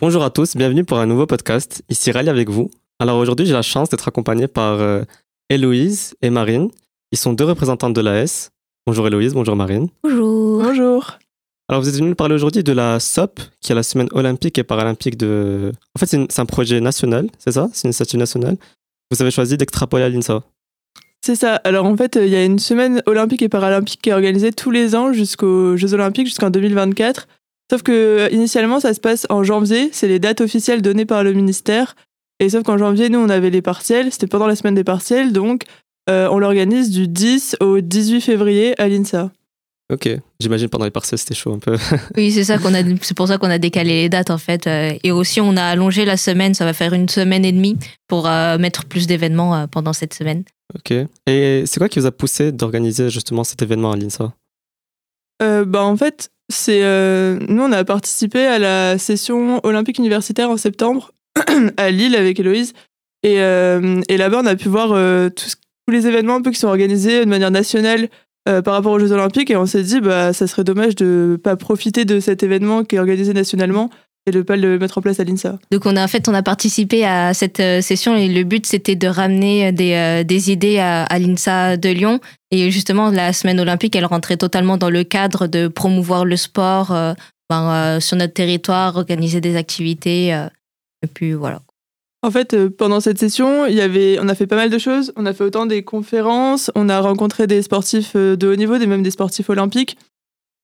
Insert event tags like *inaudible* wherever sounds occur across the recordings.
Bonjour à tous, bienvenue pour un nouveau podcast. Ici Rally avec vous. Alors aujourd'hui, j'ai la chance d'être accompagné par euh, Héloïse et Marine. Ils sont deux représentantes de l'AS. Bonjour Héloïse, bonjour Marine. Bonjour. Bonjour. Alors vous êtes venus nous parler aujourd'hui de la SOP, qui est la semaine olympique et paralympique de... En fait, c'est un projet national, c'est ça? C'est une statue nationale. Vous avez choisi d'extrapoler à l'INSA. C'est ça. Alors en fait, euh, il y a une semaine olympique et paralympique qui est organisée tous les ans jusqu'aux Jeux olympiques, jusqu'en 2024. Sauf que euh, initialement, ça se passe en janvier. C'est les dates officielles données par le ministère. Et sauf qu'en janvier, nous, on avait les partiels. C'était pendant la semaine des partiels. Donc, euh, on l'organise du 10 au 18 février à l'INSA. Ok, j'imagine pendant les partiels, c'était chaud un peu. *laughs* Oui, c'est ça qu'on a. C'est pour ça qu'on a décalé les dates en fait. Euh, Et aussi, on a allongé la semaine. Ça va faire une semaine et demie pour euh, mettre plus d'événements euh, pendant cette semaine. ok. Et c'est quoi qui vous a poussé d'organiser justement cet événement à l'INSA? Euh, bah, en fait, euh, nous, on a participé à la session olympique universitaire en septembre *clears throat* à Lille avec Héloïse. Et, euh, et là-bas, on a pu voir euh, tous les événements qui sont organisés de manière nationale par rapport aux Jeux olympiques. Et on s'est dit, bah, ça serait dommage de pas profiter de cet événement qui est organisé nationalement et de pas le mettre en place à l'INSA. Donc, on a en fait, on a participé à cette euh, session et le but c'était de ramener des, euh, des idées à, à l'INSA de Lyon. Et justement, la semaine olympique, elle rentrait totalement dans le cadre de promouvoir le sport euh, ben, euh, sur notre territoire, organiser des activités. euh, et puis voilà. En fait, euh, pendant cette session, il y avait, on a fait pas mal de choses. On a fait autant des conférences, on a rencontré des sportifs euh, de haut niveau, des même des sportifs olympiques,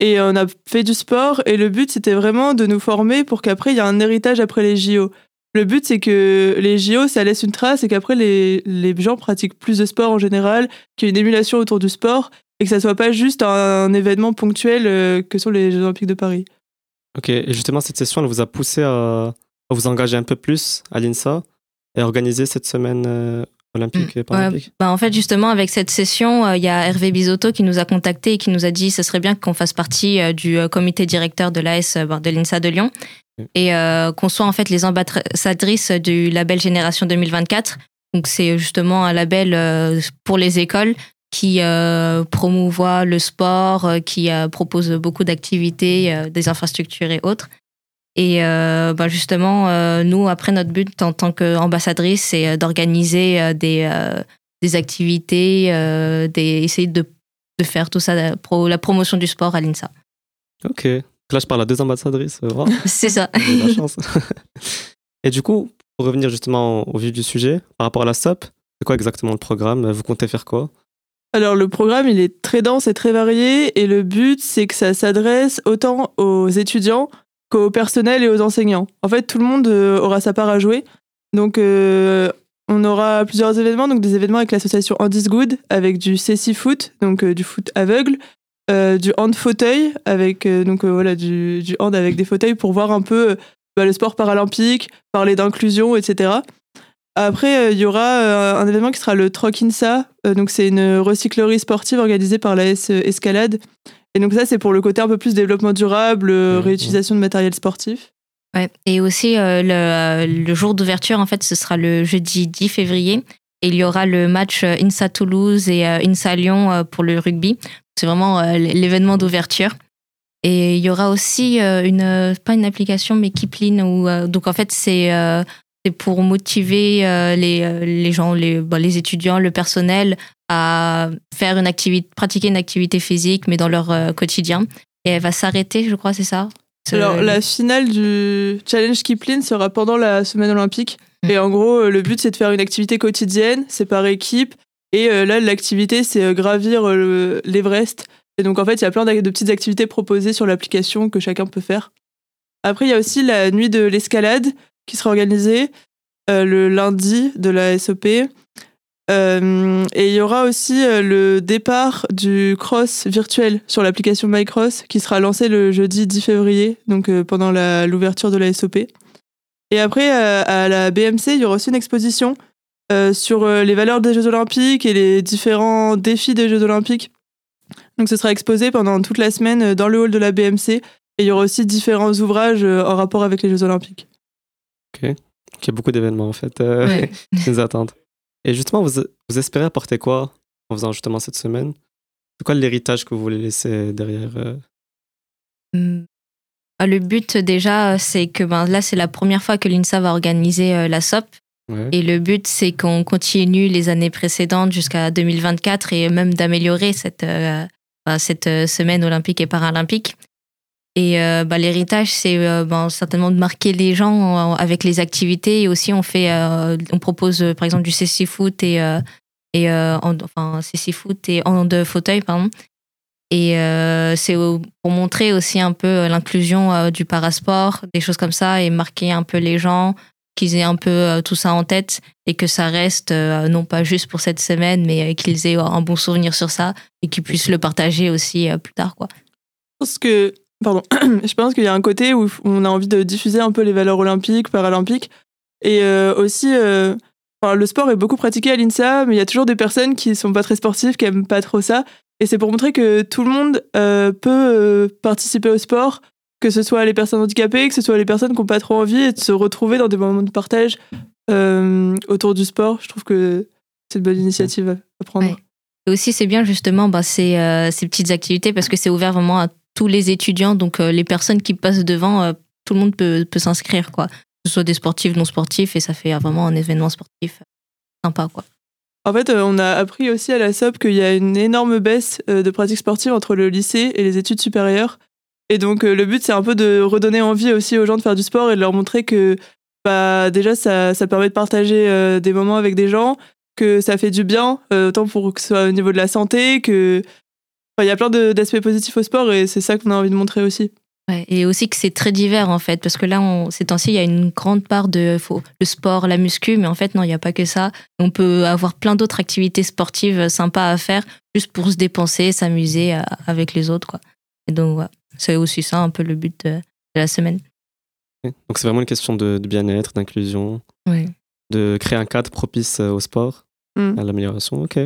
et on a fait du sport. Et le but, c'était vraiment de nous former pour qu'après, il y ait un héritage après les JO. Le but, c'est que les JO, ça laisse une trace et qu'après, les, les gens pratiquent plus de sport en général, qu'il y ait une émulation autour du sport et que ça soit pas juste un, événement ponctuel euh, que sont les Jeux Olympiques de Paris. Ok, et justement, cette session, elle vous a poussé à, à vous engager un peu plus à l'INSA et à organiser cette semaine euh, olympique et paralympique Bah, en fait, justement, avec cette session, euh, il y a Hervé Bisotto qui nous a contacté et qui nous a dit ce serait bien qu'on fasse partie euh, du euh, comité directeur de l'AS euh, de l'INSA de Lyon Ok. et qu'on soit en fait les ambassadrices du label Génération 2024. Donc, c'est justement un label pour les écoles qui promouvoit le sport, qui propose beaucoup d'activités, des infrastructures et autres. Et euh, bah, justement, euh, nous, après, notre but en tant qu'ambassadrice, c'est euh, d'organiser euh, des, euh, des activités, euh, des, essayer de, de faire tout ça, pro, la promotion du sport à l'INSA. Ok. Là, je parle à deux ambassadrices. wow. *laughs* C'est ça. La chance. *laughs* Et du coup, pour revenir justement au vif du sujet, par rapport à la SOP, c'est quoi exactement le programme? Vous comptez faire quoi? Alors le programme, il est très dense et très varié et le but, c'est que ça s'adresse autant aux étudiants qu'au personnel et aux enseignants. En fait, tout le monde euh, aura sa part à jouer. Donc euh, on aura plusieurs événements, donc des événements avec l'association Andy's Good, avec du CC Foot, donc euh, du foot aveugle, du hand fauteuil, avec donc voilà du, hand avec des fauteuils pour voir un peu bah, le sport paralympique, parler d'inclusion, etc. Après, il y aura un événement qui sera le Troc-INSA. Euh, donc, c'est une recyclerie sportive organisée par la S Escalade. Et donc, ça, c'est pour le côté un peu plus développement durable, euh, réutilisation de matériel sportif. Ouais. Et aussi, euh, le, euh, le jour d'ouverture, en fait, ce sera le jeudi 10 février. Et il y aura le match INSA Toulouse et INSA Lyon pour le rugby. C'est vraiment euh, l'événement d'ouverture. Et il y aura aussi une, pas une application, mais Kipling. Où, donc, en fait, c'est c'est pour motiver les, les gens, les, bon, les étudiants, le personnel à faire une activité, pratiquer une activité physique, mais dans leur euh, quotidien. Et elle va s'arrêter, je crois, c'est ça? Alors, la finale du Challenge Kipling sera pendant la semaine olympique. Mhm. Et en gros, euh, le but, c'est de faire une activité quotidienne, c'est par équipe. Et euh, là, l'activité, c'est gravir le- l'Everest. Et donc, en fait, il y a plein de petites activités proposées sur l'application que chacun peut faire. Après, il y a aussi la nuit de l'escalade qui sera organisée euh, le lundi de la SOP. Euh, et il y aura aussi euh, le départ du cross virtuel sur l'application MyCross qui sera lancé le jeudi 10 février, donc euh, pendant l'ouverture de la SOP. Et après, à la BMC, il y aura aussi une exposition sur les valeurs des Jeux Olympiques et les différents défis des Jeux Olympiques. Donc ce sera exposé pendant toute la semaine dans le hall de la BMC. Et il y aura aussi différents ouvrages en rapport avec les Jeux Olympiques. Il y a beaucoup d'événements en fait euh, Ouais. *laughs* qui nous attendent. Et justement, vous, vous espérez apporter quoi en faisant justement cette semaine? C'est quoi l'héritage que vous voulez laisser derrière euh? Hmm. Ah, Le but déjà, c'est que ben, là, c'est la première fois que l'INSA va organiser euh, la SOP. Ouais. Et le but, c'est qu'on continue les années précédentes jusqu'à 2024 et même d'améliorer cette, euh, ben, cette semaine olympique et paralympique. Et euh, ben, l'héritage, c'est euh, ben, certainement de marquer les gens avec les activités. Et aussi, on, fait, euh, on propose par exemple du CC foot et, et en- enfin, CC et en de fauteuil, pardon. Et c'est pour montrer aussi un peu l'inclusion du parasport, des choses comme ça, et marquer un peu les gens, qu'ils aient un peu tout ça en tête et que ça reste non pas juste pour cette semaine, mais qu'ils aient un bon souvenir sur ça et qu'ils puissent le partager aussi plus tard. Quoi. Pense que, pardon, *clears throat* je pense qu'il y a un côté où on a envie de diffuser un peu les valeurs olympiques, paralympiques, et euh, aussi, euh, le sport est beaucoup pratiqué à l'INSA, mais il y a toujours des personnes qui sont pas très sportives, qui aiment pas trop ça, et c'est pour montrer que tout le monde euh, peut participer au sport, que ce soit les personnes handicapées, que ce soit les personnes qui n'ont pas trop envie, et de se retrouver dans des moments de partage autour du sport. Je trouve que c'est une bonne initiative à, prendre. Et aussi, c'est bien justement bah, ces, ces petites activités parce que c'est ouvert vraiment à tous les étudiants. Donc, euh, les personnes qui passent devant, euh, tout le monde peut, peut s'inscrire, quoi. Que ce soit des sportifs, non sportifs, et ça fait euh, vraiment un événement sportif sympa, quoi. En fait, on a appris aussi à la SOP qu'il y a une énorme baisse de pratiques sportives entre le lycée et les études supérieures. Et donc, le but, c'est un peu de redonner envie aussi aux gens de faire du sport et de leur montrer que bah, déjà, ça, ça permet de partager des moments avec des gens, que ça fait du bien, autant pour que ce soit au niveau de la santé, que. Il y a plein d'aspects positifs au sport et c'est ça qu'on a envie de montrer aussi. Ouais, et aussi que c'est très divers en fait, parce que là, on, ces temps-ci, il y a une grande part de faut, le sport, la muscu, mais en fait, non, il n'y a pas que ça. On peut avoir plein d'autres activités sportives sympas à faire, juste pour se dépenser, s'amuser euh, avec les autres, quoi. Et donc, ouais, c'est aussi ça un peu le but de, de la semaine. Donc c'est vraiment une question de, de bien-être, d'inclusion, Ouais. de créer un cadre propice euh, au sport, Mm. à l'amélioration. Ok.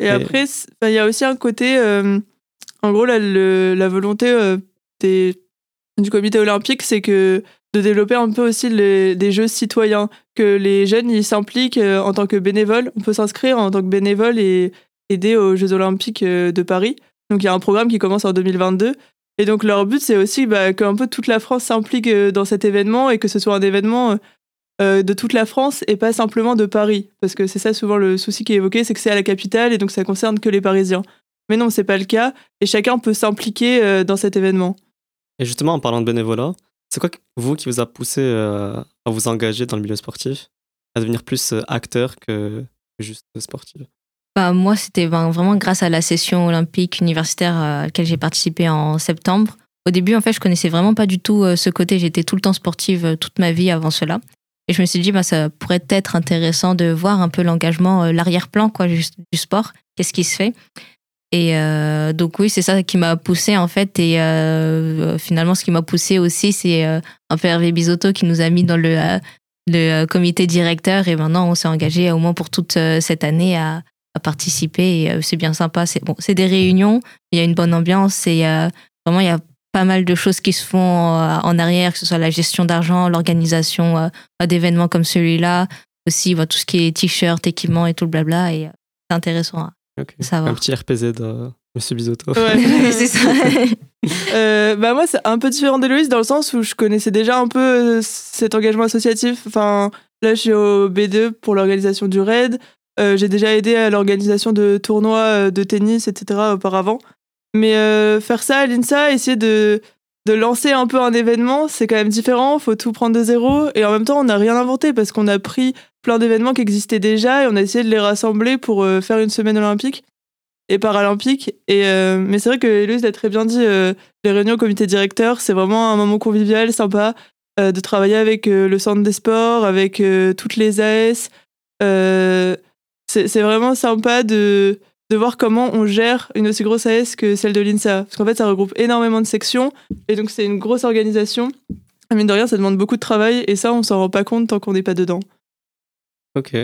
Et, Et- après, il y a aussi un côté, euh, en gros, la, le- la volonté euh, des, du comité olympique, c'est que de développer un peu aussi les- des jeux citoyens, que les jeunes ils s'impliquent euh, en tant que bénévoles. On peut s'inscrire en tant que bénévole et aider aux Jeux olympiques de Paris. Donc il y a un programme qui commence en 2022. Et donc leur but, c'est aussi bah, qu'un peu toute la France s'implique dans cet événement et que ce soit un événement euh, de toute la France et pas simplement de Paris. Parce que c'est ça souvent le souci qui est évoqué, c'est que c'est à la capitale et donc ça concerne que les Parisiens. Mais non, c'est pas le cas et chacun peut s'impliquer euh, dans cet événement. Et justement, en parlant de bénévolat, c'est quoi, vous, qui vous a poussé euh, à vous engager dans le milieu sportif, à devenir plus acteur que juste sportif? Bah, moi, c'était ben, vraiment grâce à la session olympique universitaire à laquelle j'ai participé en septembre. Au début, en fait, je connaissais vraiment pas du tout ce côté. J'étais tout le temps sportive toute ma vie avant cela. Et je me suis dit, bah, ça pourrait être intéressant de voir un peu l'engagement, euh, l'arrière-plan quoi, du sport. Qu'est-ce qui se fait? Et euh, donc, oui, c'est ça qui m'a poussé en fait. Et euh, finalement, ce qui m'a poussé aussi, c'est un peu Hervé Bisotto qui nous a mis dans le, comité directeur. Et maintenant, on s'est engagé au moins pour toute cette année à, participer. Et c'est bien sympa. C'est bon, c'est des réunions. Il y a une bonne ambiance. Et vraiment, il y a pas mal de choses qui se font euh, en arrière, que ce soit la gestion d'argent, l'organisation euh, d'événements comme celui-là, aussi bah, tout ce qui est t-shirt, équipement et tout le blabla. Et euh, c'est intéressant. à savoir. Un petit RPZ de Monsieur Bisotto. Ouais. *laughs* c'est ça. *laughs* Euh, bah moi, c'est un peu différent d'Héloïse dans le sens où je connaissais déjà un peu euh, cet engagement associatif. Enfin, là, je suis au B2 pour l'organisation du RAID. Euh, J'ai déjà aidé à l'organisation de tournois euh, de tennis, etc. auparavant. Mais euh, faire ça à l'INSA, essayer de, de lancer un peu un événement, c'est quand même différent. faut tout prendre de zéro. Et en même temps, on n'a rien inventé parce qu'on a pris plein d'événements qui existaient déjà et on a essayé de les rassembler pour euh, faire une semaine olympique et paralympique. Et, euh, mais c'est vrai que Héloïse l'a très bien dit, les réunions au comité directeur, c'est vraiment un moment convivial, sympa, de travailler avec le centre des sports, avec toutes les AS. C'est vraiment sympa de, de voir comment on gère une aussi grosse AS que celle de l'INSA. Parce qu'en fait, ça regroupe énormément de sections, et donc c'est une grosse organisation. Et Mine de rien, ça demande beaucoup de travail, et ça, on s'en rend pas compte tant qu'on n'est pas dedans. Ok.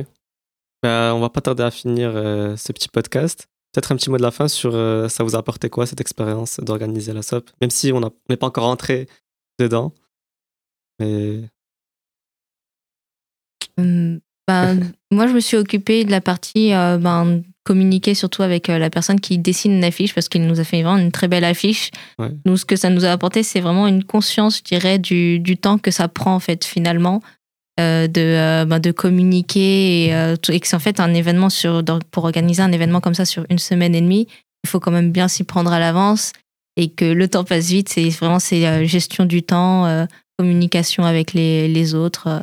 Bah, on va pas tarder à finir euh, ce petit podcast. Peut-être un petit mot de la fin sur euh, ça vous a apporté quoi cette expérience d'organiser la SOP, même si on n'est pas encore rentré dedans. Mais Hum, ben, moi, je me suis occupée de la partie euh, ben, communiquer surtout avec la personne qui dessine une affiche parce qu'il nous a fait vraiment une très belle affiche. Ouais. Nous, ce que ça nous a apporté, c'est vraiment une conscience, je dirais, du, du temps que ça prend en fait finalement euh, de, euh, ben, de communiquer et, euh, que c'est en fait un événement sur, dans- pour organiser un événement comme ça sur une semaine et demie, il faut quand même bien s'y prendre à l'avance et que le temps passe vite. C'est vraiment c'est euh, gestion du temps, euh, communication avec les, les autres.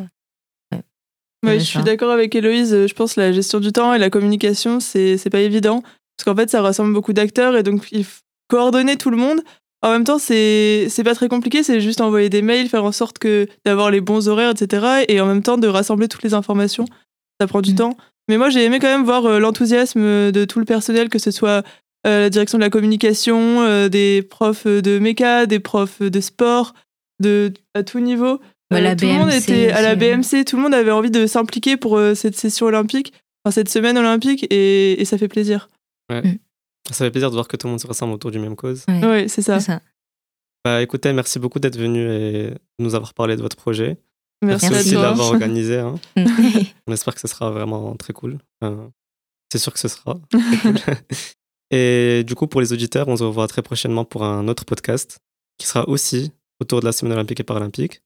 Ouais, je suis d'accord avec Héloïse. Je pense que la gestion du temps et la communication, c'est pas évident. Parce qu'en fait, ça rassemble beaucoup d'acteurs et donc il faut coordonner tout le monde. En même temps, c'est c'est pas très compliqué, c'est juste envoyer des mails, faire en sorte que d'avoir les bons horaires, etc. Et en même temps, de rassembler toutes les informations. Ça prend du Mm. temps. Mais moi, j'ai aimé quand même voir euh, l'enthousiasme de tout le personnel, que ce soit euh, la direction de la communication, euh, des profs de méca, des profs de sport, de, à tout niveau. Ouais, la tout le monde BMC était à la hein. BMC, tout le monde avait envie de s'impliquer pour euh, cette session olympique, enfin cette semaine olympique, et, et ça fait plaisir. Ça fait plaisir de voir que tout le monde se ressemble autour du même cause. Ouais, Oui, c'est ça. Bah, écoutez, merci beaucoup d'être venu et de nous avoir parlé de votre projet. Merci, Merci. aussi de l'avoir *laughs* organisé. hein. *laughs* On espère que ce sera vraiment très cool. Enfin, c'est sûr que ce sera. *laughs* cool. Et du coup, pour les auditeurs, on se revoit très prochainement pour un autre podcast qui sera aussi autour de la semaine olympique et paralympique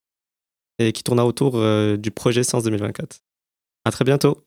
et qui tournera autour euh, du projet Science 2024. À très bientôt.